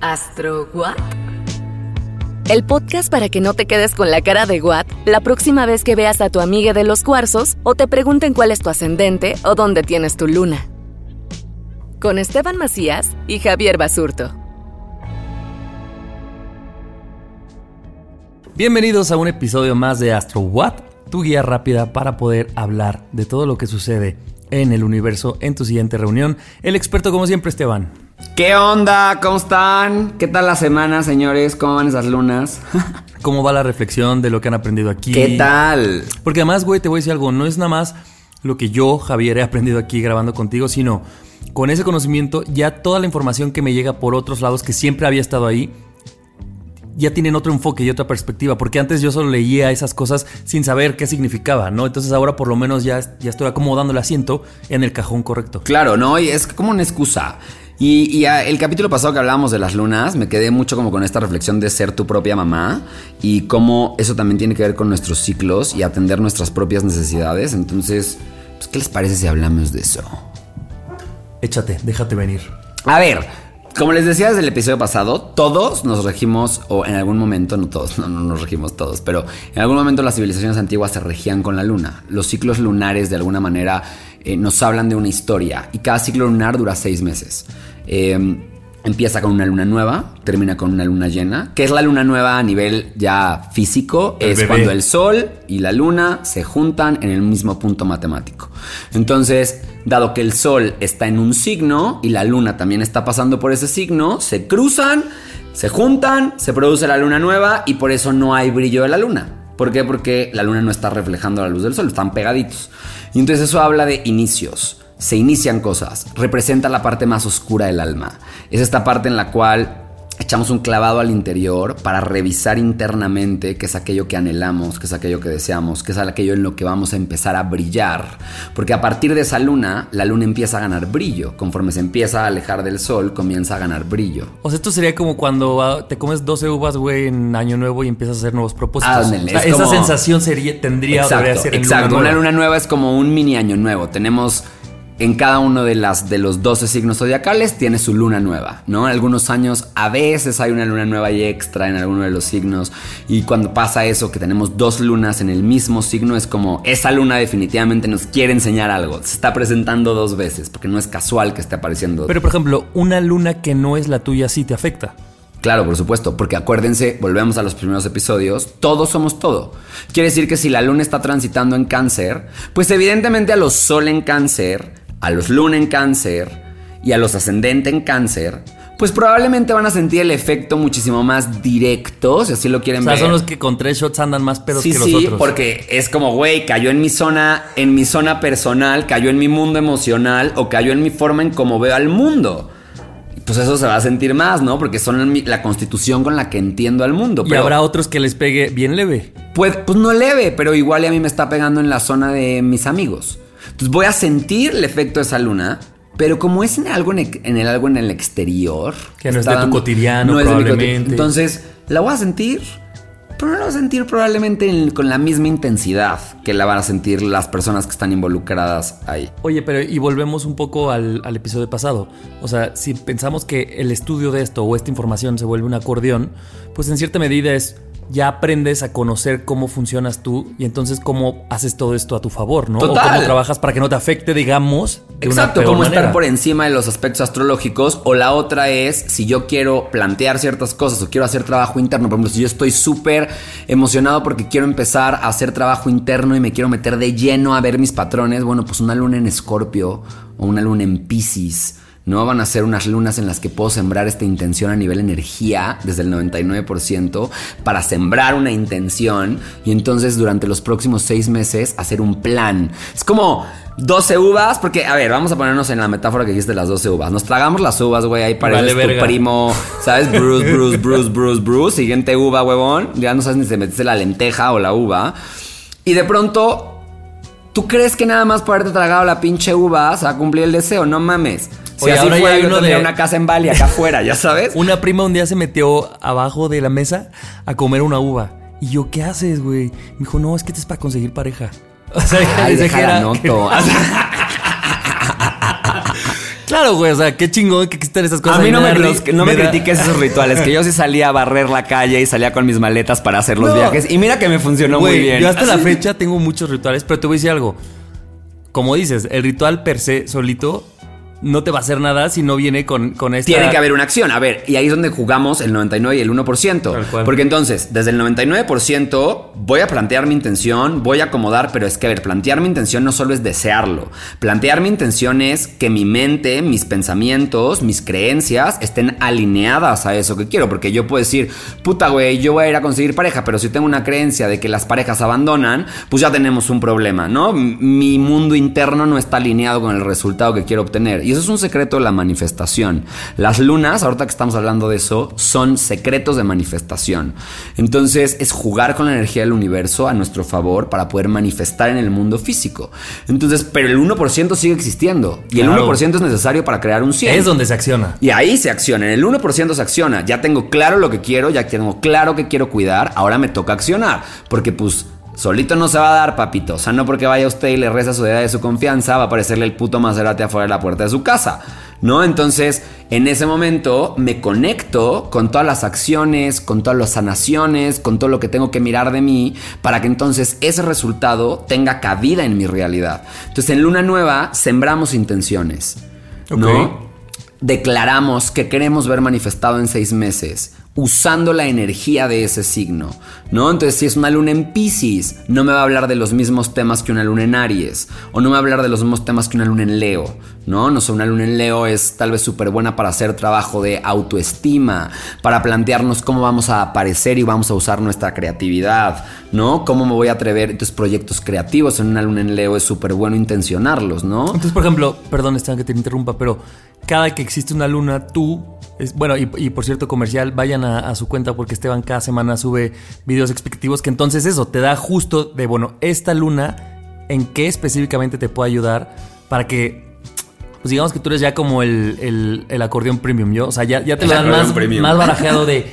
¿Astro What? El podcast para que no te quedes con la cara de What la próxima vez que veas a tu amiga de los cuarzos o te pregunten cuál es tu ascendente o dónde tienes tu luna. Con Esteban Macías y Javier Basurto. Bienvenidos a un episodio más de Astro What, tu guía rápida para poder hablar de todo lo que sucede en el universo en tu siguiente reunión. El experto, como siempre, Esteban. ¿Qué onda? ¿Cómo están? ¿Qué tal la semana, señores? ¿Cómo van esas lunas? ¿Cómo va la reflexión de lo que han aprendido aquí? ¿Qué tal? Porque además, güey, te voy a decir algo, no es nada más lo que yo, Javier, he aprendido aquí grabando contigo, sino con ese conocimiento, ya toda la información que me llega por otros lados, que siempre había estado ahí, ya tienen otro enfoque y otra perspectiva, porque antes yo solo leía esas cosas sin saber qué significaba, ¿no? Entonces ahora por lo menos ya, ya estoy acomodando el asiento en el cajón correcto. Claro, ¿no? Y es como una excusa. Y, el capítulo pasado que hablábamos de las lunas, me quedé mucho como con esta reflexión de ser tu propia mamá y cómo eso también tiene que ver con nuestros ciclos y atender nuestras propias necesidades. Entonces, pues, ¿qué les parece si hablamos de eso? Échate, déjate venir. A ver, como les decía desde el episodio pasado, todos nos regimos, o en algún momento, no todos, no, nos regimos todos, pero en algún momento las civilizaciones antiguas se regían con la luna. Los ciclos lunares de alguna manera eh, nos hablan de una historia y cada ciclo lunar dura seis meses. Em, empieza con una luna nueva, termina con una luna llena. ¿Qué es la luna nueva a nivel ya físico? es cuando el sol y la luna se juntan en el mismo punto matemático. Entonces, dado que el sol está en un signo y la luna también está pasando por ese signo, se cruzan, se juntan, se produce la luna nueva y por eso no hay brillo de la luna. ¿Por qué? Porque la luna no está reflejando la luz del sol, están pegaditos. Y entonces eso habla de inicios se inician cosas, representa la parte más oscura del alma. Es esta parte en la cual echamos un clavado al interior para revisar internamente qué es aquello que anhelamos, qué es aquello que deseamos, qué es aquello en lo que vamos a empezar a brillar. Porque a partir de esa luna, la luna empieza a ganar brillo. Conforme se empieza a alejar del sol, comienza a ganar brillo. O sea, esto sería como cuando ah, te comes 12 uvas, güey, en Año Nuevo y empiezas a hacer nuevos propósitos. esa sensación sería, tendría, exacto, ser Exacto, una luna nueva es como un mini Año Nuevo. Tenemos en cada uno de, las, de los 12 signos zodiacales tiene su luna nueva, ¿no? En algunos años a veces hay una luna nueva y extra en alguno de los signos y cuando pasa eso que tenemos dos lunas en el mismo signo es como esa luna definitivamente nos quiere enseñar algo, se está presentando dos veces porque no es casual que esté apareciendo. Pero por ejemplo, una luna que no es la tuya sí te afecta. Claro, por supuesto, porque acuérdense, volvemos a los primeros episodios, todos somos todo. Quiere decir que si la luna está transitando en cáncer, pues evidentemente a los sol en cáncer a los luna en cáncer y a los ascendente en cáncer, pues probablemente van a sentir el efecto muchísimo más directo, si así lo quieren ver. O sea, son los que con tres shots andan más pedos que los sí, otros. porque es como, güey, cayó en mi zona, en mi zona personal, cayó en mi mundo emocional o cayó en mi forma en cómo veo al mundo. Pues eso se va a sentir más, ¿no? Porque son la constitución con la que entiendo al mundo. y habrá otros que les pegue bien leve. Pues, pues no leve, pero igual a mí me está pegando en la zona de mis amigos. Entonces voy a sentir el efecto de esa luna, pero como es en algo en el, algo en el exterior. Que no es de tu cotidiano, probablemente. entonces la voy a sentir, pero no la voy a sentir probablemente con la misma intensidad que la van a sentir las personas que están involucradas ahí. Oye, pero y volvemos un poco al, al episodio pasado. O sea, si pensamos que el estudio de esto o esta información se vuelve un acordeón, pues en cierta medida es ya aprendes a conocer cómo funcionas tú y entonces cómo haces todo esto a tu favor, ¿no? Total. O cómo trabajas para que no te afecte, digamos, de una Exacto, peor como manera. estar por encima de los aspectos astrológicos. O la otra es, si yo quiero plantear ciertas cosas o quiero hacer trabajo interno, por ejemplo, si yo estoy súper emocionado porque quiero empezar a hacer trabajo interno y me quiero meter de lleno a ver mis patrones, bueno, pues una luna en Escorpio o una luna en Pisces. No van a ser unas lunas en las que puedo sembrar esta intención a nivel energía desde el 99% para sembrar una intención y entonces durante los próximos seis meses hacer un plan. Es como 12 uvas, porque a ver, vamos a ponernos en la metáfora que dijiste de las 12 uvas. Nos tragamos las uvas, güey, ahí pareces Vale, tu verga. primo, ¿sabes? Bruce, Bruce, Bruce, Bruce, Bruce. Siguiente uva, huevón. Ya no sabes ni si metiste la lenteja o la uva. Y de pronto ¿Tú crees que nada más por haberte tragado la pinche uva se va a cumplir el deseo? No mames. Si Oye, así ahora ya fuera, hay yo uno tendría de- una casa en Bali acá afuera, ¿ya sabes? Una prima un día se metió abajo de la mesa a comer una uva. Y yo, ¿qué haces, güey? Me dijo, no, es que te es para conseguir pareja. O sea, Ay, desde que era- noto. Claro, güey, o sea, qué chingón que existen esas cosas. A mí no me, los- no critiques esos rituales, que yo sí salía a barrer la calle y salía con mis maletas para hacer los No. viajes. Y mira que me funcionó Güey, muy bien. Yo hasta la fecha tengo muchos rituales, pero te voy a decir algo. Como dices, el ritual per se solito no te va a hacer nada si no viene con, con esta... Tiene que haber una acción. A ver, y ahí es donde jugamos el 99 y el 1%. Tal cual. Porque entonces, desde el 99% voy a plantear mi intención, voy a acomodar, pero es que, a ver, plantear mi intención no solo es desearlo. Plantear mi intención es que mi mente, mis pensamientos, mis creencias estén alineadas a eso que quiero. Porque yo puedo decir, puta, güey, yo voy a ir a conseguir pareja, pero si tengo una creencia de que las parejas abandonan, pues ya tenemos un problema, ¿no? Mi mundo interno no está alineado con el resultado que quiero obtener. Y eso es un secreto de la manifestación. Las lunas, ahorita que estamos hablando de eso, son secretos de manifestación. Entonces es jugar con la energía del universo a nuestro favor para poder manifestar en el mundo físico. Entonces, pero el 1% sigue existiendo. Y el Claro. 1% es necesario para crear un 100. Es donde se acciona. Y ahí se acciona, en el 1% se acciona. Ya tengo claro lo que quiero, ya tengo claro que quiero cuidar, ahora me toca accionar. Porque pues solito no se va a dar, papito. O sea, no porque vaya usted y le reza su deidad de su confianza, va a aparecerle el puto Maserati afuera de la puerta de su casa. ¿No? Entonces, en ese momento me conecto con todas las acciones, con todas las sanaciones, con todo lo que tengo que mirar de mí, para que entonces ese resultado tenga cabida en mi realidad. Entonces, en Luna Nueva sembramos intenciones. ¿no? Declaramos que queremos ver manifestado en seis meses usando la energía de ese signo, ¿no? Entonces, si es una luna en Pisces, no me va a hablar de los mismos temas que una luna en Aries, o no me va a hablar de los mismos temas que una luna en Leo, ¿no? No sé, una luna en Leo es tal vez súper buena para hacer trabajo de autoestima, para plantearnos cómo vamos a aparecer y vamos a usar nuestra creatividad, ¿no? Cómo me voy a atrever, entonces proyectos creativos en una luna en Leo es súper bueno intencionarlos, ¿no? Entonces, por ejemplo, perdón, Esteban, que te interrumpa, pero cada que existe una luna, tú, es- bueno, y, y por cierto, comercial, vayan a, a su cuenta porque Esteban cada semana sube videos explicativos que entonces eso te da justo de, bueno, esta luna, en qué específicamente te puede ayudar para que, pues digamos que tú eres ya como el, el- el acordeón premium, ¿yo? O sea, ya, ya te El lo dan más, premium. más barajeado de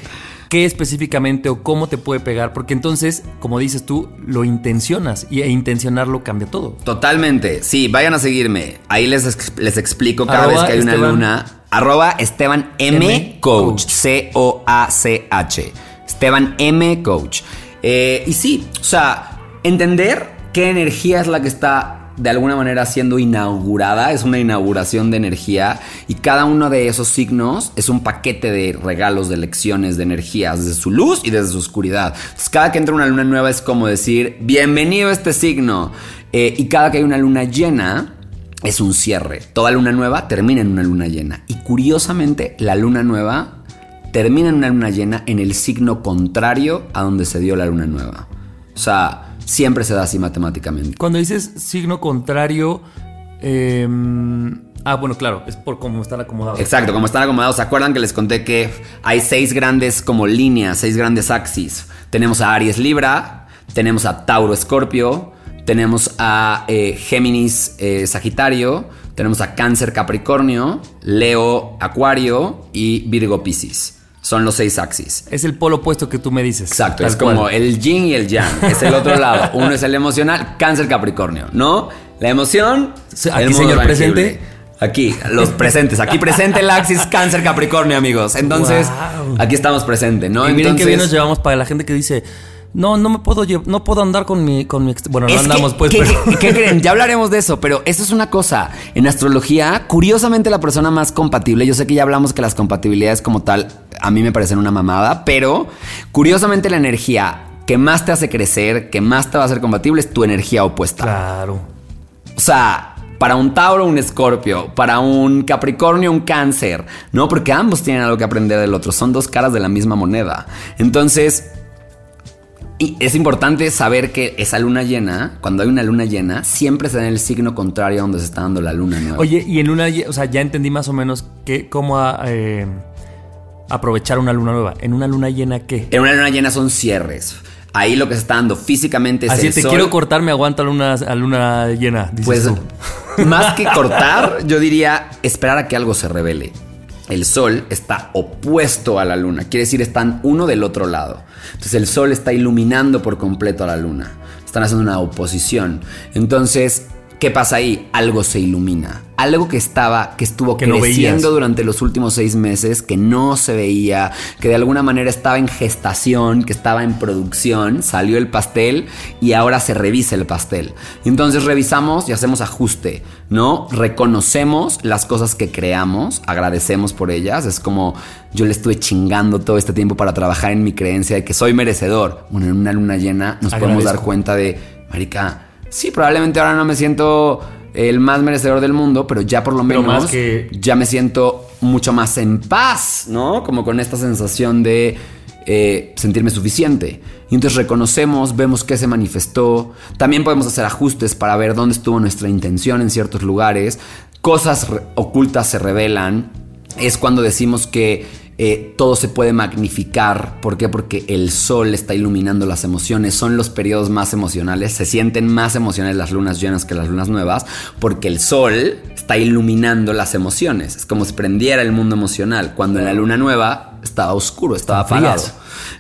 qué específicamente o cómo te puede pegar, porque entonces, como dices tú, lo intencionas y, e intencionarlo cambia todo. Totalmente. Sí, vayan a seguirme. Ahí les, les explico cada Arroba vez que hay una luna. Arroba Esteban M. Coach. C-O-A-C-H. Esteban M Coach. Eh, y sí, o sea, entender qué energía es la que está de alguna manera siendo inaugurada, es una inauguración de energía y cada uno de esos signos es un paquete de regalos, de lecciones, de energías, desde su luz y desde su oscuridad. Entonces, cada que entra una luna nueva es como decir, bienvenido a este signo. Eh, y cada que hay una luna llena, es un cierre. Toda luna nueva termina en una luna llena. Y curiosamente, la luna nueva termina en una luna llena en el signo contrario a donde se dio la luna nueva. O sea, siempre se da así matemáticamente. Cuando dices signo contrario, eh, ah, bueno, claro, es por cómo están acomodados. Exacto, como están acomodados, ¿se acuerdan que les conté que hay seis grandes como líneas, seis grandes axis? Tenemos a Aries Libra, tenemos a Tauro Escorpio, tenemos a eh, Géminis eh, Sagitario, tenemos a Cáncer Capricornio, Leo Acuario y Virgo Piscis. Son los seis axis. Es el polo opuesto que tú me dices. Exacto, es como el yin y el yang. Es el otro lado. Uno es el emocional, cáncer capricornio, ¿no? La emoción. El Aquí, modo señor presente. Aquí, los presentes. Aquí presente el Axis Cáncer Capricornio, amigos. Entonces, Wow. aquí estamos presentes, ¿no? y miren Entonces, qué bien nos llevamos para la gente que dice, no, no me puedo no puedo andar con mi, con mi ex-". bueno, no Es que- andamos pues, ¿qué, pero qué creen? Ya hablaremos de eso, pero eso es una cosa. En astrología, curiosamente la persona más compatible, yo sé que ya hablamos que las compatibilidades como tal a mí me parecen una mamada, pero curiosamente la energía que más te hace crecer, que más te va a hacer compatible es tu energía opuesta. claro. O sea, para un Tauro, un Escorpio, para un Capricornio, un Cáncer, ¿no? Porque ambos tienen algo que aprender del otro, son dos caras de la misma moneda. Entonces, y es importante saber que esa luna llena, cuando hay una luna llena, siempre se da en el signo contrario a donde se está dando la luna nueva. Oye, y en una, o sea, ya entendí más o menos que, cómo ah, eh, aprovechar una luna nueva. En una luna llena, ¿qué? En una luna llena son cierres. Ahí lo que se está dando físicamente es Así el te sol. quiero cortar, me aguanta luna, a luna llena. dices Pues tú. más que cortar, yo diría esperar a que algo se revele. El sol está opuesto a la luna, quiere decir están uno del otro lado. Entonces el sol está iluminando por completo a la luna. Están haciendo una oposición. Entonces, ¿qué pasa ahí? Algo se ilumina. Algo que estaba, que estuvo Que creciendo durante los últimos seis meses, que no se veía, que de alguna manera estaba en gestación, que estaba en producción, salió el pastel y ahora se revisa el pastel. Y entonces revisamos y hacemos ajuste, ¿no? Reconocemos las cosas que creamos, agradecemos por ellas. Es como yo le estuve chingando todo este tiempo para trabajar en mi creencia de que soy merecedor. Bueno, en una luna llena nos podemos dar cuenta de, Marica, sí, probablemente ahora no me siento el más merecedor del mundo, pero ya por lo menos más que- ya me siento mucho más en paz, ¿no? Como con esta sensación de eh, sentirme suficiente. Y entonces reconocemos, vemos qué se manifestó. También podemos hacer ajustes para ver dónde estuvo nuestra intención en ciertos lugares. Cosas ocultas se revelan. Es cuando decimos que eh, todo se puede magnificar. ¿Por qué? Porque el sol está iluminando las emociones. Son los periodos más emocionales. Se sienten más emocionales las lunas llenas que las lunas nuevas. Porque el sol está iluminando las emociones. Es como si prendiera el mundo emocional. Cuando en la luna nueva estaba oscuro, estaba apagado.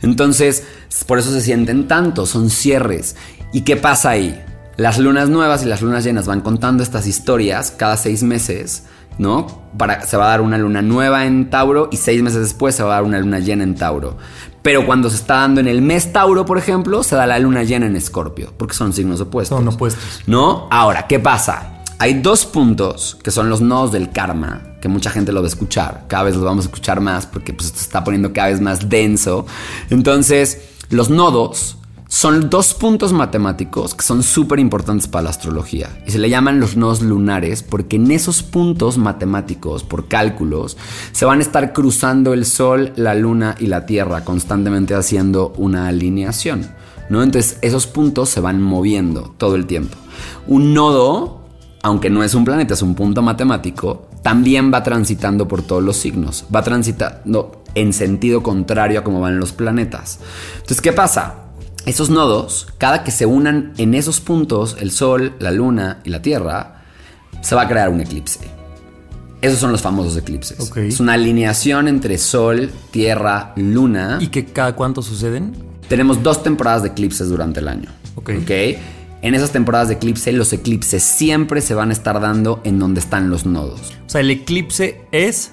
Entonces, por eso se sienten tanto. Son cierres. ¿Y qué pasa ahí? Las lunas nuevas y las lunas llenas van contando estas historias cada seis meses. ¿No? Para, se va a dar una luna nueva en Tauro y seis meses después se va a dar una luna llena en Tauro. Pero cuando se está dando en el mes Tauro, por ejemplo, se da la luna llena en Escorpio, porque son signos opuestos. Son opuestos. ¿No? Ahora, ¿qué pasa? Hay dos puntos que son los nodos del karma, que mucha gente lo va a escuchar. Cada vez los vamos a escuchar más porque pues, esto se está poniendo cada vez más denso. Entonces, los nodos son dos puntos matemáticos que son súper importantes para la astrología. Y se le llaman los nodos lunares porque en esos puntos matemáticos, por cálculos, se van a estar cruzando el Sol, la Luna y la Tierra constantemente haciendo una alineación. ¿no? Entonces esos puntos se van moviendo todo el tiempo. Un nodo, aunque no es un planeta, es un punto matemático, también va transitando por todos los signos. Va transitando en sentido contrario a cómo van los planetas. Entonces, ¿qué pasa? Esos nodos, cada que se unan en esos puntos, el Sol, la Luna y la Tierra, se va a crear un eclipse. Esos son los famosos eclipses. Es una alineación entre Sol, Tierra, Luna. ¿Y que cada cuánto suceden? Tenemos dos temporadas de eclipses durante el año. Ok. En esas temporadas de eclipse, los eclipses siempre se van a estar dando en donde están los nodos. O sea, el eclipse es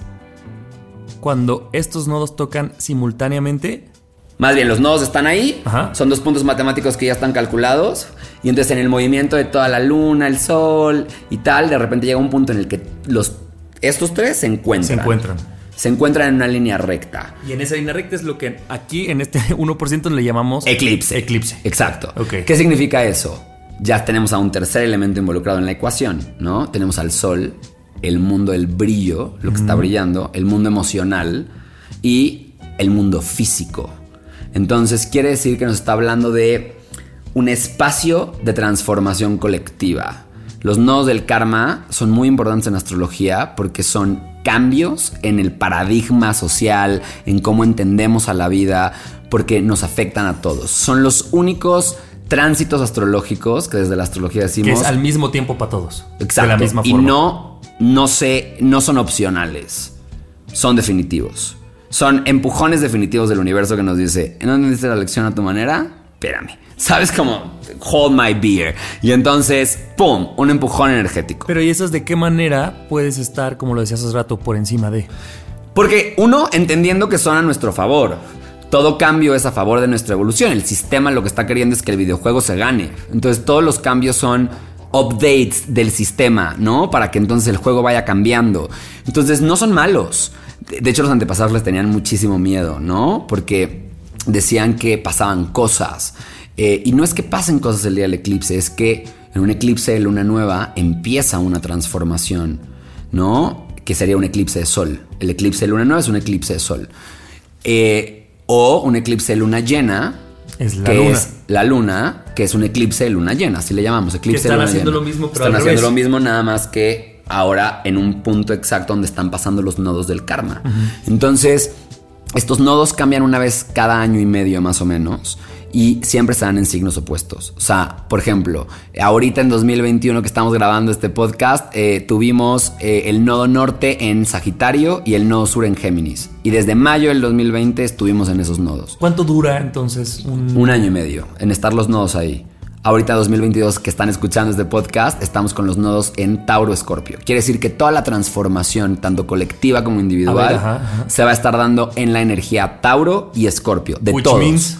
cuando estos nodos tocan simultáneamente. Más bien, los nodos están ahí, Ajá. son dos puntos matemáticos que ya están calculados, y entonces en el movimiento de toda la luna, el sol y tal, de repente llega un punto en el que los, estos tres se encuentran. Se encuentran. Se encuentran en una línea recta. Y en esa línea recta es lo que aquí en este 1% le llamamos Eclipse. Eclipse. Exacto. ¿Qué significa eso? Ya tenemos a un tercer elemento involucrado en la ecuación, ¿no? Tenemos al sol, el mundo del brillo, lo que está brillando, el mundo emocional y el mundo físico. Entonces quiere decir que nos está hablando de un espacio de transformación colectiva. Los nodos del karma son muy importantes en astrología porque son cambios en el paradigma social, en cómo entendemos a la vida, porque nos afectan a todos. Son los únicos tránsitos astrológicos que desde la astrología Que decimos es al mismo tiempo para todos. Exacto. De la misma y forma. no, no sé, no son opcionales. Son definitivos. Son empujones definitivos del universo que nos dice, ¿no entendiste la lección a tu manera? espérame. ¿Sabes como hold my beer? Y entonces, ¡pum! Un empujón energético. Pero ¿y eso es de qué manera puedes estar, como lo decías hace rato, por encima de? Porque uno, entendiendo que son a nuestro favor. Todo cambio es a favor de nuestra evolución. El sistema lo que está queriendo es que el videojuego se gane. Entonces todos los cambios son updates del sistema, ¿no? Para que entonces el juego vaya cambiando. Entonces no son malos. De hecho los antepasados les tenían muchísimo miedo, ¿no? Porque decían que pasaban cosas. Eh, y no es que pasen cosas el día del eclipse, es que en un eclipse de luna nueva empieza una transformación, ¿no? Que sería un eclipse de sol. El eclipse de luna nueva es un eclipse de sol. Eh, o un eclipse de luna llena, Es la que luna. es la luna, que es un eclipse de luna llena, así le llamamos, eclipse Que están de luna haciendo llena. lo mismo, pero Están al haciendo revés. lo mismo, nada más que ahora en un punto exacto donde están pasando los nodos del karma. Entonces, estos nodos cambian una vez cada año y medio más o menos. Y siempre dan en signos opuestos. O sea, por ejemplo, ahorita en 2021 que estamos grabando este podcast, eh, tuvimos eh, el nodo norte en Sagitario y el nodo sur en Géminis. Y desde mayo del 2020 estuvimos en esos nodos. ¿Cuánto dura entonces un... Un año y medio en estar los nodos ahí. Ahorita 2022 que están escuchando este podcast, estamos con los nodos en Tauro Escorpio. Quiere decir que toda la transformación, tanto colectiva como individual, A ver, ajá, ajá. se va a estar dando en la energía Tauro y Escorpio, de Which todos. means-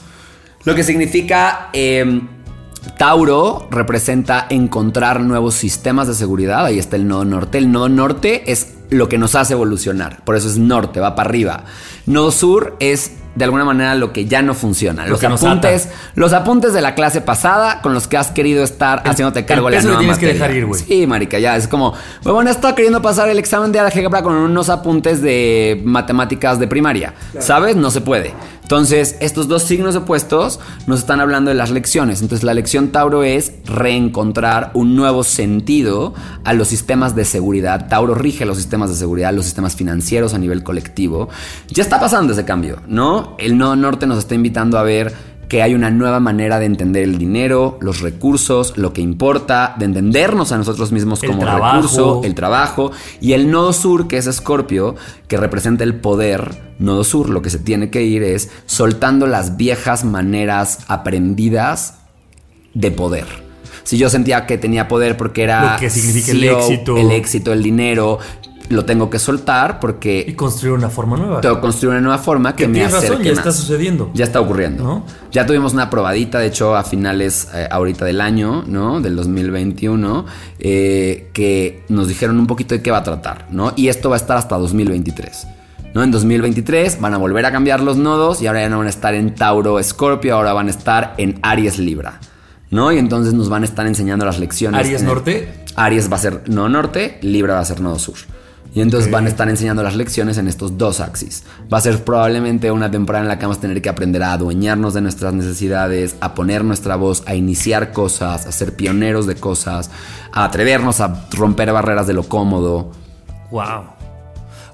Lo que significa eh, Tauro representa encontrar nuevos sistemas de seguridad. Ahí está el nodo norte. El nodo norte es lo que nos hace evolucionar. Por eso es norte, va para arriba. Nodo sur es de alguna manera lo que ya no funciona. Lo Los apuntes, los apuntes de la clase pasada con los que has querido estar haciéndote cargo el la peso que nueva tienes que dejar ir, güey. Sí, marica, ya es como, bueno, he estado queriendo pasar el examen de álgebra con unos apuntes de matemáticas de primaria, ¿sabes? No se puede. Entonces, estos dos signos opuestos nos están hablando de las lecciones. Entonces, la lección Tauro es reencontrar un nuevo sentido a los sistemas de seguridad. Tauro rige los sistemas de seguridad, los sistemas financieros a nivel colectivo. Ya está pasando ese cambio, ¿no? El nodo norte nos está invitando a ver que hay una nueva manera de entender el dinero, los recursos, lo que importa, de entendernos a nosotros mismos como recurso, el trabajo y el nodo sur, que es Escorpio, que representa el poder. Nodo sur, lo que se tiene que ir es soltando las viejas maneras aprendidas de poder. Si yo sentía que tenía poder porque era Lo que significa el CEO, éxito. el éxito, el dinero, lo tengo que soltar Y porque construir una forma nueva. tengo que construir una nueva forma que Que me acerque razón, ya está sucediendo. Ya está ocurriendo. ¿No? Ya tuvimos una probadita, de hecho, a finales eh, ahorita del año, ¿no? Del 2021, eh, que nos dijeron un poquito de qué va a tratar, ¿no? Y esto va a estar hasta 2023. ¿No? En 2023 van a volver a cambiar los nodos y ahora ya no van a estar en Tauro Escorpio, ahora van a estar en Aries Libra. ¿No? Y entonces nos van a estar enseñando las lecciones. Aries el- norte. Aries va a ser nodo norte, Libra va a ser nodo sur. Y entonces van a estar enseñando las lecciones en estos dos axis. Va a ser probablemente una temporada en la que vamos a tener que aprender a adueñarnos de nuestras necesidades, a poner nuestra voz, a iniciar cosas, a ser pioneros de cosas, a atrevernos a romper barreras de lo cómodo. Wow.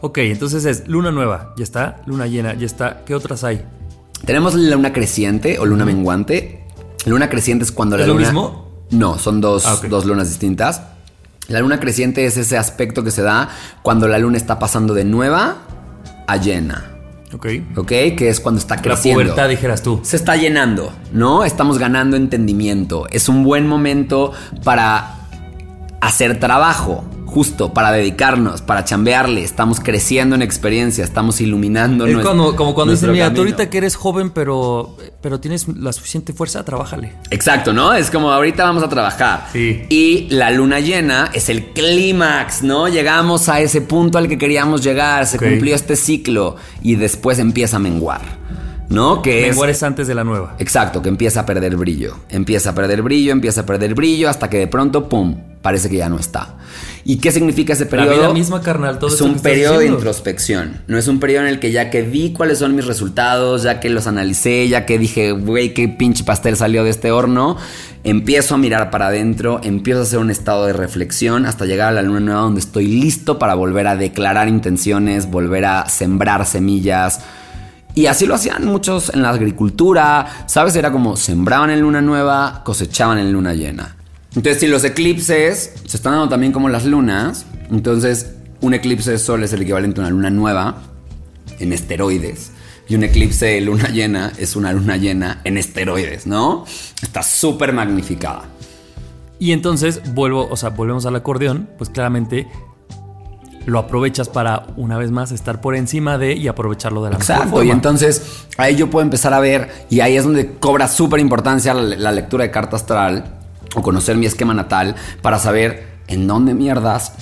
Ok, entonces es luna nueva, ya está. Luna llena, ya está. ¿Qué otras hay? Tenemos la luna creciente o luna menguante. Luna creciente es cuando la ¿Es lo luna. mismo? No, son dos, Ah, dos lunas distintas. La luna creciente es ese aspecto que se da cuando la luna está pasando de nueva a llena. Ok. ¿Ok? Que es cuando está La creciendo. pubertad, dijeras tú. Se está llenando, ¿no? Estamos ganando entendimiento. Es un buen momento para hacer trabajo, justo para dedicarnos, para chambearle. Estamos creciendo en experiencia, estamos iluminando Es nues- cuando, como cuando dicen, nuestro mira, tú camino". ahorita que eres joven, pero, pero tienes la suficiente fuerza, trabájale. Exacto, ¿no? Es como ahorita vamos a trabajar. Sí. Y la luna llena es el clímax, ¿no? Llegamos a ese punto al que queríamos llegar, se cumplió este ciclo y después empieza a menguar, ¿no? Que es... Menguar es antes de la nueva. Exacto, que empieza a perder brillo. Empieza a perder brillo, empieza a perder brillo hasta que de pronto, ¡pum!, parece que ya no está. ¿Y qué significa ese La periodo? vida misma, carnal, todo es un periodo de introspección. No es un periodo en el que ya que vi cuáles son mis resultados, ya que los analicé, ya que dije, güey, qué pinche pastel salió de este horno, empiezo a mirar para adentro, empiezo a hacer un estado de reflexión hasta llegar a la luna nueva donde estoy listo para volver a declarar intenciones, volver a sembrar semillas. Y así lo hacían muchos en la agricultura, ¿sabes? Era como sembraban en luna nueva, cosechaban en luna llena. Entonces, si los eclipses se están dando también como las lunas, entonces un eclipse de sol es el equivalente a una luna nueva en esteroides. y un eclipse de luna llena es una luna llena en esteroides, ¿no? Está súper magnificada. Y entonces vuelvo, o sea, volvemos al acordeón, pues claramente lo aprovechas para una vez más estar por encima de y aprovecharlo de la mejor Exacto, forma. y entonces ahí yo puedo empezar a ver, y ahí es donde cobra súper importancia la, la lectura de carta astral o conocer mi esquema natal para saber en dónde mierdas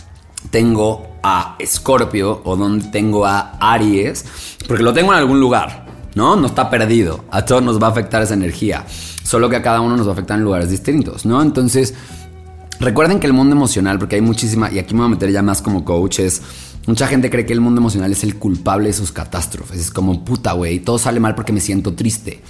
tengo a Escorpio o dónde tengo a Aries, porque lo tengo en algún lugar, ¿no? No está perdido, a todos nos va a afectar esa energía, solo que a cada uno nos va a afectar en lugares distintos, ¿no? Entonces... Recuerden que el mundo emocional, porque hay muchísima, y aquí me voy a meter ya más como coach, es. Mucha gente cree que el mundo emocional es el culpable de sus catástrofes. Es como, puta, güey, todo sale mal porque me siento triste.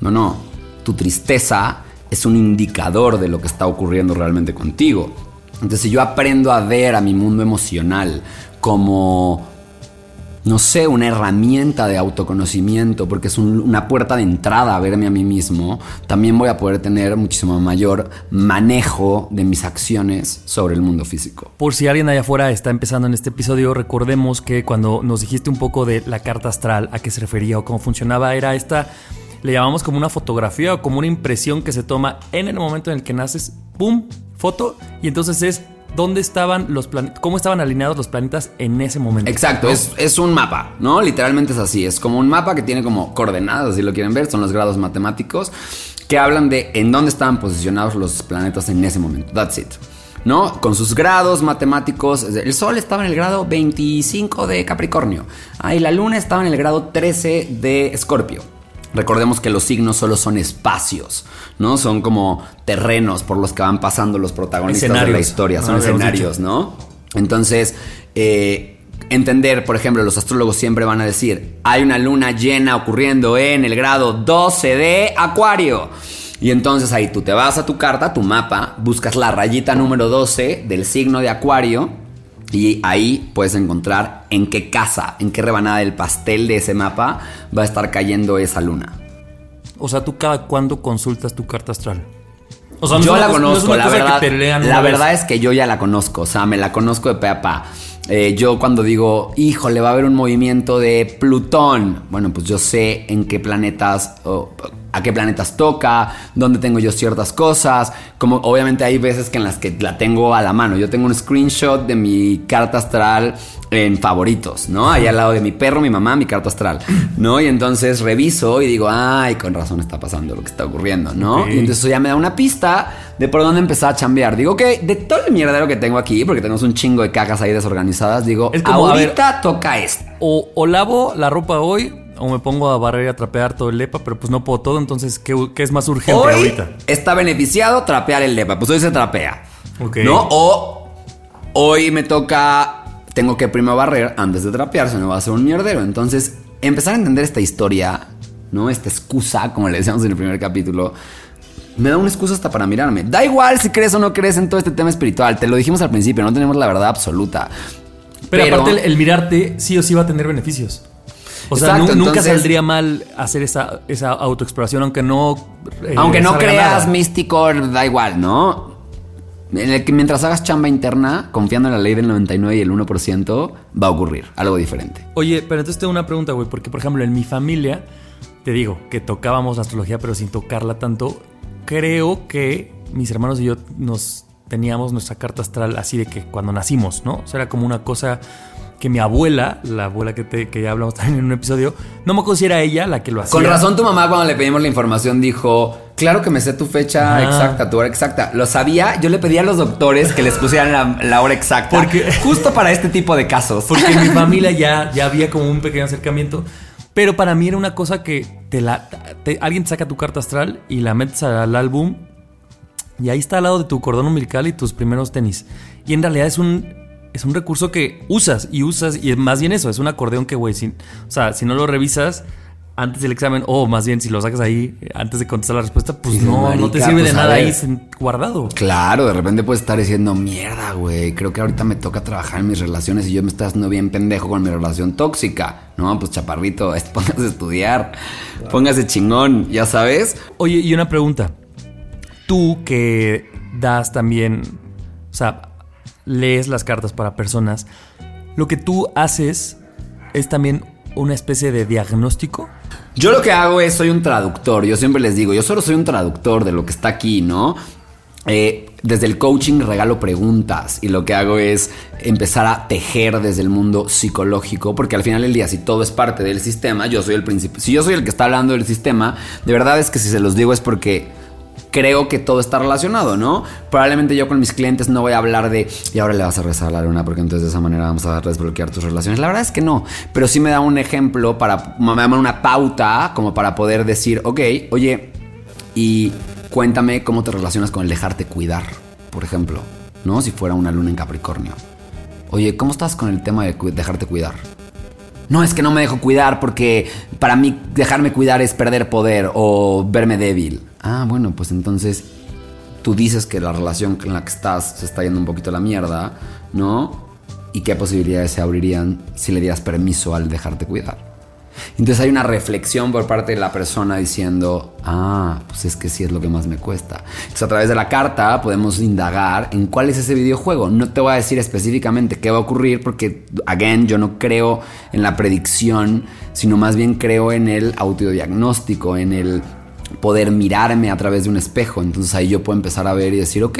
No, no. Tu tristeza es un indicador de lo que está ocurriendo realmente contigo. Entonces, si yo aprendo a ver a mi mundo emocional como no sé, una herramienta de autoconocimiento, porque es un- una puerta de entrada a verme a mí mismo, también voy a poder tener muchísimo mayor manejo de mis acciones sobre el mundo físico. Por si alguien allá afuera está empezando en este episodio, recordemos que cuando nos dijiste un poco de la carta astral, a qué se refería o cómo funcionaba, era esta, le llamamos como una fotografía o como una impresión que se toma en el momento en el que naces, ¡pum! Foto, y entonces es dónde estaban los planetas, cómo estaban alineados los planetas en ese momento. Exacto, es, es un mapa, ¿no? Literalmente es así, es como un mapa que tiene como coordenadas, si lo quieren ver, son los grados matemáticos que hablan de en dónde estaban posicionados los planetas en ese momento. That's it. ¿No? Con sus grados matemáticos. El Sol estaba en el grado 25 de Capricornio. Ah, y la Luna estaba en el grado 13 de Escorpio. Recordemos que los signos solo son espacios, ¿no? Son como terrenos por los que van pasando los protagonistas de la historia. Son Habíamos escenarios, ¿no? Entonces, eh, entender, por ejemplo, los astrólogos siempre van a decir, hay una luna llena ocurriendo en el grado 12 de Acuario. Y entonces ahí tú te vas a tu carta, tu mapa, buscas la rayita número 12 del signo de Acuario y ahí puedes encontrar en qué casa, en qué rebanada del pastel de ese mapa va a estar cayendo esa luna. O sea, tú cada cuándo consultas tu carta astral. O sea, no yo la cosa- conozco, la verdad. la vez. verdad es que yo ya la conozco, o sea, me la conozco de pe a pa. Eh, yo cuando digo, híjole, va a haber un movimiento de Plutón, bueno, pues yo sé en qué planetas, a qué planetas toca, dónde tengo yo ciertas cosas. Como obviamente hay veces que en las que la tengo a la mano. Yo tengo un screenshot de mi carta astral en favoritos, ¿no? Ahí al lado de mi perro, mi mamá, mi carta astral, ¿no? Y entonces reviso y digo, ay, con razón está pasando lo que está ocurriendo, ¿no? Y entonces eso ya me da una pista de por dónde empezar a chambear. Digo, ok, de todo el mierdero que tengo aquí, porque tenemos un chingo de cajas ahí desorganizadas, digo, Es como, a ver- ahorita toca esto. O, o lavo la ropa hoy, o me pongo a barrer y a trapear todo el lepa, pero pues no puedo todo, entonces, ¿qué, qué es más urgente Hoy ahorita? está beneficiado trapear el lepa, pues hoy se trapea. Ok. ¿No? O hoy me toca, tengo que primero barrer antes de trapear, si no va a ser un mierdero. Entonces, empezar a entender esta historia, ¿no? Esta excusa, como le decíamos en el primer capítulo. Me da una excusa hasta para mirarme. Da igual si crees o no crees en todo este tema espiritual. Te lo dijimos al principio, no tenemos la verdad absoluta. Pero, aparte, el, el mirarte sí o sí va a tener beneficios. O sea, Exacto, nunca entonces- saldría mal hacer esa, esa autoexploración, aunque no. eh, Aunque no creas nada. místico, da igual, ¿no? En el que mientras hagas chamba interna, confiando en la ley del 99 y el 1%, va a ocurrir algo diferente. Oye, pero entonces tengo una pregunta, güey, porque por ejemplo en mi familia, te digo, que tocábamos la astrología pero sin tocarla tanto, creo que mis hermanos y yo nos teníamos nuestra carta astral así de que cuando nacimos, ¿no? O sea, era como una cosa que mi abuela, la abuela que, te, que ya hablamos también en un episodio, no me acuerdo si era ella la que lo hacía. Con razón tu mamá cuando le pedimos la información dijo, claro que me sé tu fecha exacta, tu hora exacta. Lo sabía, yo le pedí a los doctores que les pusieran la, la hora exacta. Porque- justo para este tipo de casos. Porque en mi familia ya, ya había como un pequeño acercamiento. Pero para mí era una cosa que te la, te- alguien te saca tu carta astral y la metes al álbum y ahí está al lado de tu cordón umbilical y tus primeros tenis. Y en realidad es un, es un recurso que usas y usas y es más bien eso, es un acordeón que, güey, sin- o sea, si no lo revisas antes del examen o más bien si lo sacas ahí eh, antes de contestar la respuesta, pues no, no te "Marica, sirve pues, de nada ver". ahí guardado. Claro, de repente puedes estar diciendo, mierda, güey, creo que ahorita me toca trabajar en mis relaciones y yo me estoy haciendo bien pendejo con mi relación tóxica. No, pues chaparrito, póngase a estudiar, póngase chingón, ya sabes. Oye, y una pregunta. Tú que das también, o sea, lees las cartas para personas, lo que tú haces es también una especie de diagnóstico. Yo lo que hago es, soy un traductor. Yo siempre les digo, yo solo soy un traductor de lo que está aquí, ¿no? Eh, desde el coaching regalo preguntas y lo que hago es empezar a tejer desde el mundo psicológico, porque al final del día, si todo es parte del sistema, yo soy el principio. Si yo soy el que está hablando del sistema, de verdad es que si se los digo es porque creo que todo está relacionado, ¿no? Probablemente yo con mis clientes no voy a hablar de y ahora le vas a rezar a la luna porque entonces de esa manera vamos a desbloquear tus relaciones. La verdad es que no, pero sí me da un ejemplo para, me da una pauta como para poder decir, ok, oye, y cuéntame cómo te relacionas con el dejarte cuidar, por ejemplo, ¿no? Si fuera una luna en Capricornio. Oye, ¿cómo estás con el tema de dejarte cuidar? No, es que no me dejo cuidar porque para mí dejarme cuidar es perder poder o verme débil. Ah, bueno, pues entonces tú dices que la relación en la que estás se está yendo un poquito a la mierda, ¿no? ¿Y qué posibilidades se abrirían si le dieras permiso al dejarte cuidar? Entonces hay una reflexión por parte de la persona diciendo, ah, pues es que sí es lo que más me cuesta. Entonces a través de la carta podemos indagar en cuál es ese videojuego. No te voy a decir específicamente qué va a ocurrir porque, again, yo no creo en la predicción, sino más bien creo en el autodiagnóstico, en el poder mirarme a través de un espejo. Entonces ahí yo puedo empezar a ver y decir, ok,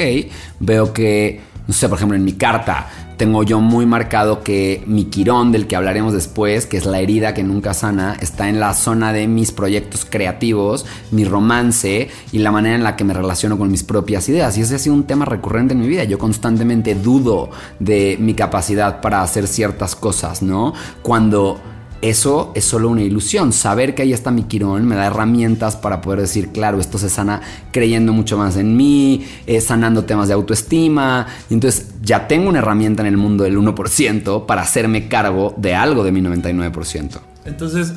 veo que, no sé, por ejemplo, en mi carta tengo yo muy marcado que mi quirón, del que hablaremos después, que es la herida que nunca sana, está en la zona de mis proyectos creativos, mi romance y la manera en la que me relaciono con mis propias ideas. Y ese ha sido un tema recurrente en mi vida. Yo constantemente dudo de mi capacidad para hacer ciertas cosas, ¿no? Cuando eso es solo una ilusión. Saber que ahí está mi quirón me da herramientas para poder decir, claro, esto se sana creyendo mucho más en mí, eh, sanando temas de autoestima. Y entonces ya tengo una herramienta en el mundo del 1% para hacerme cargo de algo de mi 99%. Entonces,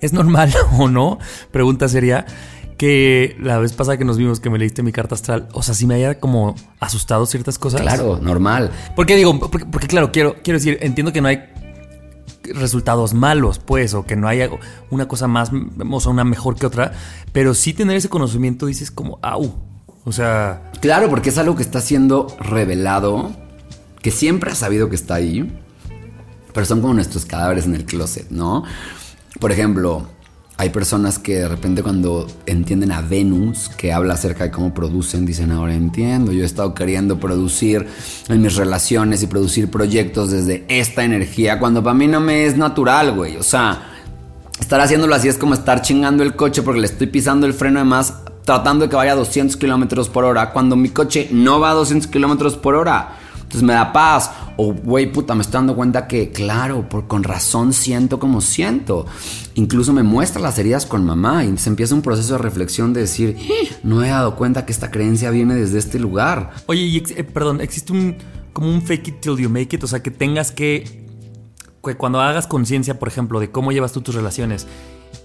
¿es normal o no? Pregunta sería que la vez pasada que nos vimos que me leíste mi carta astral, o sea, si me haya como asustado ciertas cosas. Claro, normal. Porque digo, porque, porque claro, quiero, quiero decir, entiendo que no hay resultados malos, pues, o que no haya una cosa más, o sea, una mejor que otra, pero sí tener ese conocimiento dices como, au, o sea... Claro, porque es algo que está siendo revelado, que siempre has sabido que está ahí, pero son como nuestros cadáveres en el closet, ¿no? Por ejemplo, hay personas que de repente cuando entienden a Venus, que habla acerca de cómo producen, dicen, ahora entiendo, yo he estado queriendo producir en mis relaciones y producir proyectos desde esta energía, cuando para mí no me es natural, güey. O sea, estar haciéndolo así es como estar chingando el coche porque le estoy pisando el freno de más, tratando de que vaya a 200 kilómetros por hora, cuando mi coche no va a 200 kilómetros por hora. Entonces me da paz. O, güey, puta, me estoy dando cuenta que, claro, por, con razón siento como siento. Incluso me muestra las heridas con mamá. Y se empieza un proceso de reflexión de decir, no he dado cuenta que esta creencia viene desde este lugar. Oye, y eh, perdón, existe un como un fake it till you make it. O sea, que tengas que cuando hagas conciencia, por ejemplo, de cómo llevas tú tus relaciones.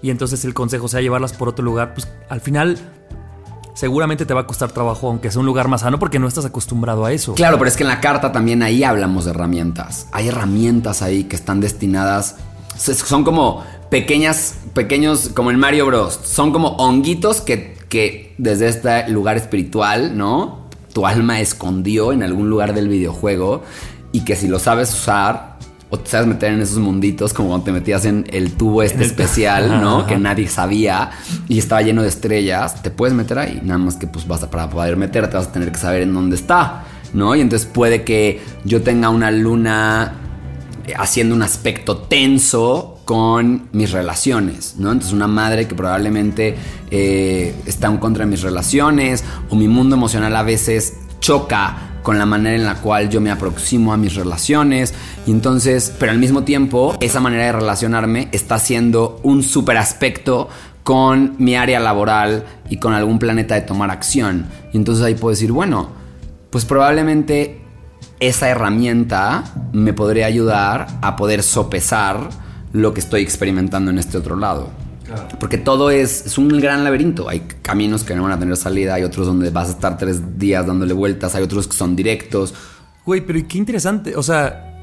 Y entonces el consejo sea llevarlas por otro lugar, pues al final seguramente te va a costar trabajo, aunque sea un lugar más sano, porque no estás acostumbrado a eso. Claro, pero es que en la carta también ahí hablamos de herramientas. Hay herramientas ahí que están destinadas. Son como pequeñas, pequeños, como en Mario Bros. Son como honguitos que, que desde este lugar espiritual, ¿no? Tu alma escondió en algún lugar del videojuego y que si lo sabes usar, o te sabes meter en esos munditos como cuando te metías en el tubo este especial, ¿no? Que nadie sabía y estaba lleno de estrellas, te puedes meter ahí. Nada más que pues vas a, para poder meterte vas a tener que saber en dónde está, ¿no? Y entonces puede que yo tenga una luna haciendo un aspecto tenso con mis relaciones, ¿no? Entonces una madre que probablemente eh, está en contra de mis relaciones o mi mundo emocional a veces choca con la manera en la cual yo me aproximo a mis relaciones. Y entonces, pero al mismo tiempo, esa manera de relacionarme está siendo un super aspecto con mi área laboral y con algún planeta de tomar acción. Y entonces ahí puedo decir, bueno, pues probablemente esa herramienta me podría ayudar a poder sopesar lo que estoy experimentando en este otro lado. Porque todo es, es, un gran laberinto. Hay caminos que no van a tener salida, hay otros donde vas a estar tres días dándole vueltas, hay otros que son directos. Güey, pero qué interesante. O sea,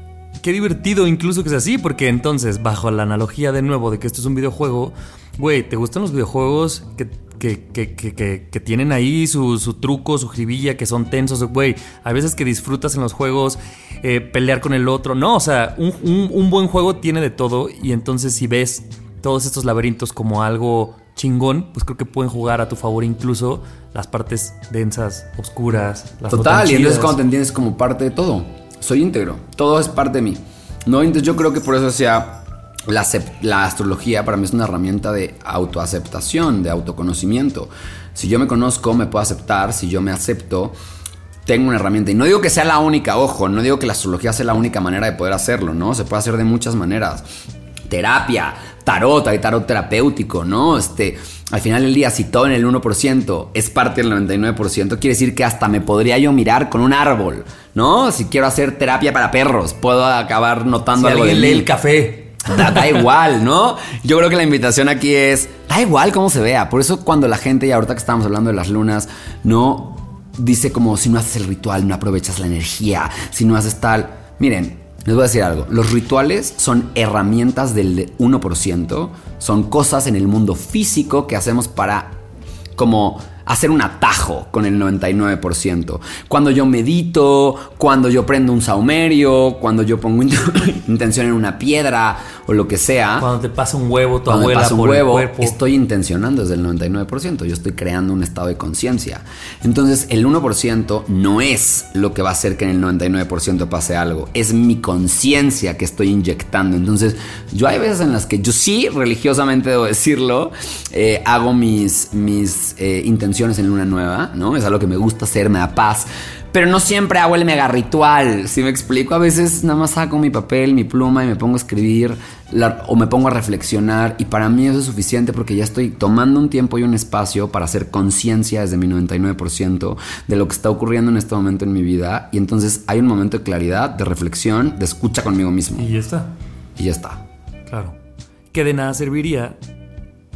qué divertido incluso que sea así, porque entonces, bajo la analogía de nuevo de que esto es un videojuego, güey, ¿te gustan los videojuegos que, que, que, que tienen ahí su, su, truco, su jibilla, que son tensos? Güey, hay veces que disfrutas en los juegos eh, pelear con el otro. No, o sea, un, un, un buen juego tiene de todo y entonces si ves todos estos laberintos como algo chingón, pues creo que pueden jugar a tu favor incluso las partes densas, oscuras, las Total, y entonces cuando te entiendes como parte de todo. Soy íntegro, todo es parte de mí. ¿no? Entonces yo creo que por eso sea la, la astrología para mí es una herramienta de autoaceptación, de autoconocimiento. Si yo me conozco, me puedo aceptar, si yo me acepto, tengo una herramienta. Y no digo que sea la única, ojo, no digo que la astrología sea la única manera de poder hacerlo, ¿no? Se puede hacer de muchas maneras. Terapia, tarot, hay tarot terapéutico, ¿no? Este, al final del día, si todo en el 1% es parte del 99%, quiere decir que hasta me podría yo mirar con un árbol, ¿no? Si quiero hacer terapia para perros, puedo acabar notando Si algo de mí. el café. Da, da igual, ¿no? Yo creo que la invitación aquí es, da igual cómo se vea. Por eso cuando la gente, y ahorita que estábamos hablando de las lunas, no dice como si no haces el ritual, no aprovechas la energía, si no haces tal. Miren, les voy a decir algo. Los rituales son herramientas del 1%, son cosas en el mundo físico que hacemos para como hacer un atajo con el 99%. Cuando yo medito, cuando yo prendo un saumerio, cuando yo pongo int- intención en una piedra o lo que sea. Cuando te pasa un huevo, tu Cuando me abuela pasa un por huevo, el cuerpo. estoy intencionando desde el 99%. Yo estoy creando un estado de conciencia. Entonces, el 1% no es lo que va a hacer que en el 99% pase algo. Es mi conciencia que estoy inyectando. Entonces, yo hay veces en las que yo sí, religiosamente debo decirlo, eh, hago mis, mis eh, intenciones en luna nueva, ¿no? Es algo que me gusta hacer, me da paz. Pero no siempre hago el mega ritual, si me explico. A veces nada más saco mi papel, mi pluma y me pongo a escribir la- o me pongo a reflexionar. Y para mí eso es suficiente porque ya estoy tomando un tiempo y un espacio para hacer conciencia desde mi 99% de lo que está ocurriendo en este momento en mi vida. Y entonces hay un momento de claridad, de reflexión, de escucha conmigo mismo. Y ya está. Y ya está. Claro. Que de nada serviría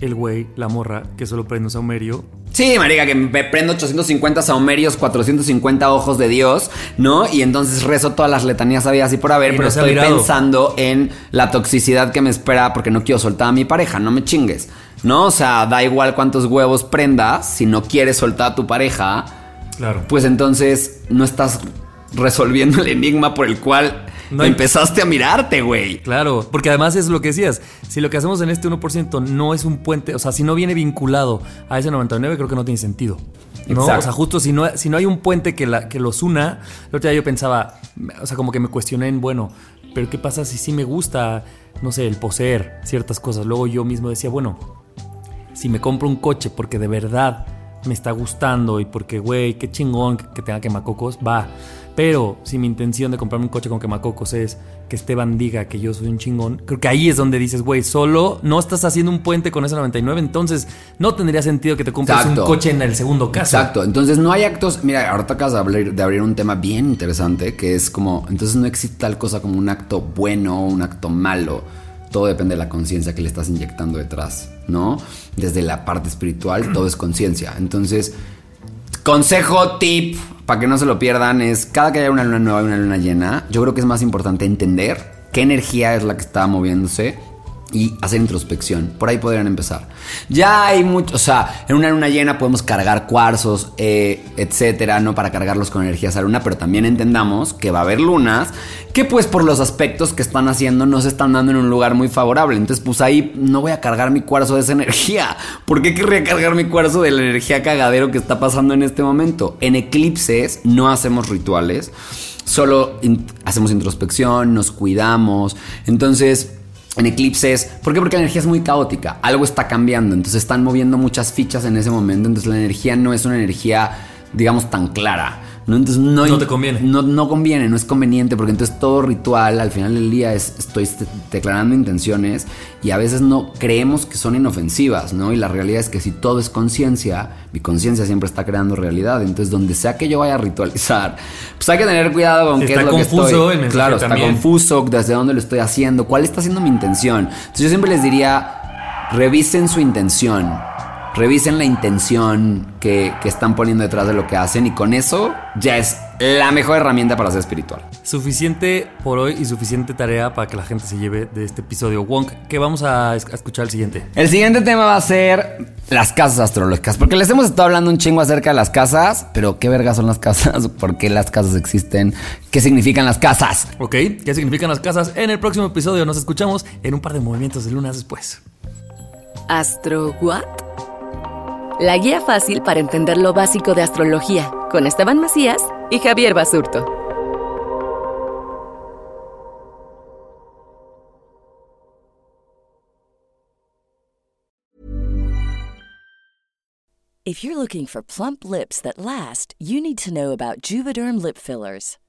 el güey, la morra, que solo prende un saumerio. Sí, marica, que me prendo 850 saumerios, 450 ojos de Dios, ¿no? Y entonces rezo todas las letanías habidas y por haber, Y pero estoy mirado. pensando en la toxicidad que me espera porque no quiero soltar a mi pareja, no me chingues, ¿no? O sea, da igual cuántos huevos prendas, si no quieres soltar a tu pareja, Claro. pues entonces no estás resolviendo el enigma por el cual No hay- empezaste a mirarte, güey. Claro, porque además es lo que decías, si lo que hacemos en este 1% no es un puente, o sea, si no viene vinculado a ese 99, creo que no tiene sentido. ¿no? Exacto. O sea, justo si no, si no hay un puente que, la, que los una, el otro día yo pensaba, o sea, como que me cuestioné en, bueno, pero ¿qué pasa si sí me gusta, no sé, el poseer ciertas cosas? Luego yo mismo decía, bueno, si me compro un coche porque de verdad me está gustando y porque, güey, qué chingón que, que tenga quemacocos, va. Pero si mi intención de comprarme un coche con quemacocos es que Esteban diga que yo soy un chingón, creo que ahí es donde dices, güey, solo no estás haciendo un puente con ese 99, entonces no tendría sentido que te compres Exacto. un coche en el segundo caso. Exacto, entonces no hay actos, mira, ahorita acabas de abrir, de abrir un tema bien interesante que es como, entonces no existe tal cosa como un acto bueno o un acto malo, todo depende de la conciencia que le estás inyectando detrás, ¿no? Desde la parte espiritual todo es conciencia, entonces consejo, tip, para que no se lo pierdan, es cada que haya una luna nueva y una luna llena, yo creo que es más importante entender qué energía es la que está moviéndose y hacer introspección. Por ahí podrían empezar. Ya hay mucho, o sea, en una luna llena podemos cargar cuarzos, eh, etcétera, ¿no? Para cargarlos con energía esa luna, pero también entendamos que va a haber lunas que, pues, por los aspectos que están haciendo, no se están dando en un lugar muy favorable. Entonces, pues ahí no voy a cargar mi cuarzo de esa energía. ¿Por qué querría cargar mi cuarzo de la energía cagadero que está pasando en este momento? En eclipses no hacemos rituales, solo hacemos introspección, nos cuidamos. Entonces, en eclipses, ¿por qué? Porque la energía es muy caótica, algo está cambiando, entonces están moviendo muchas fichas en ese momento, entonces la energía no es una energía, digamos, tan clara. ¿No? Entonces no, No te conviene. No, no conviene, no es conveniente, porque entonces todo ritual al final del día es, estoy te- declarando intenciones y a veces no creemos que son inofensivas, ¿no? Y la realidad es que si todo es conciencia, mi conciencia siempre está creando realidad. Entonces, donde sea que yo vaya a ritualizar, pues hay que tener cuidado con qué es lo confuso que estoy. el mensaje claro, está confuso desde dónde lo estoy haciendo, cuál está siendo mi intención. Entonces, yo siempre les diría, revisen su intención. Revisen la intención que, que están poniendo detrás de lo que hacen y con eso ya es la mejor herramienta para ser espiritual. Suficiente por hoy y suficiente tarea para que la gente se lleve de este episodio. Wonk, que vamos a, es- a escuchar el siguiente. El siguiente tema va a ser las casas astrológicas, porque les hemos estado hablando un chingo acerca de las casas, pero ¿qué vergas son las casas? ¿Por qué las casas existen? ¿Qué significan las casas? ¿Ok? ¿Qué significan las casas? En el próximo episodio nos escuchamos en un par de movimientos de lunas después. ¿Astro what? La guía fácil para entender lo básico de astrología con Esteban Macías y Javier Basurto. If you're looking for plump lips that last, you need to know about Juvederm lip fillers.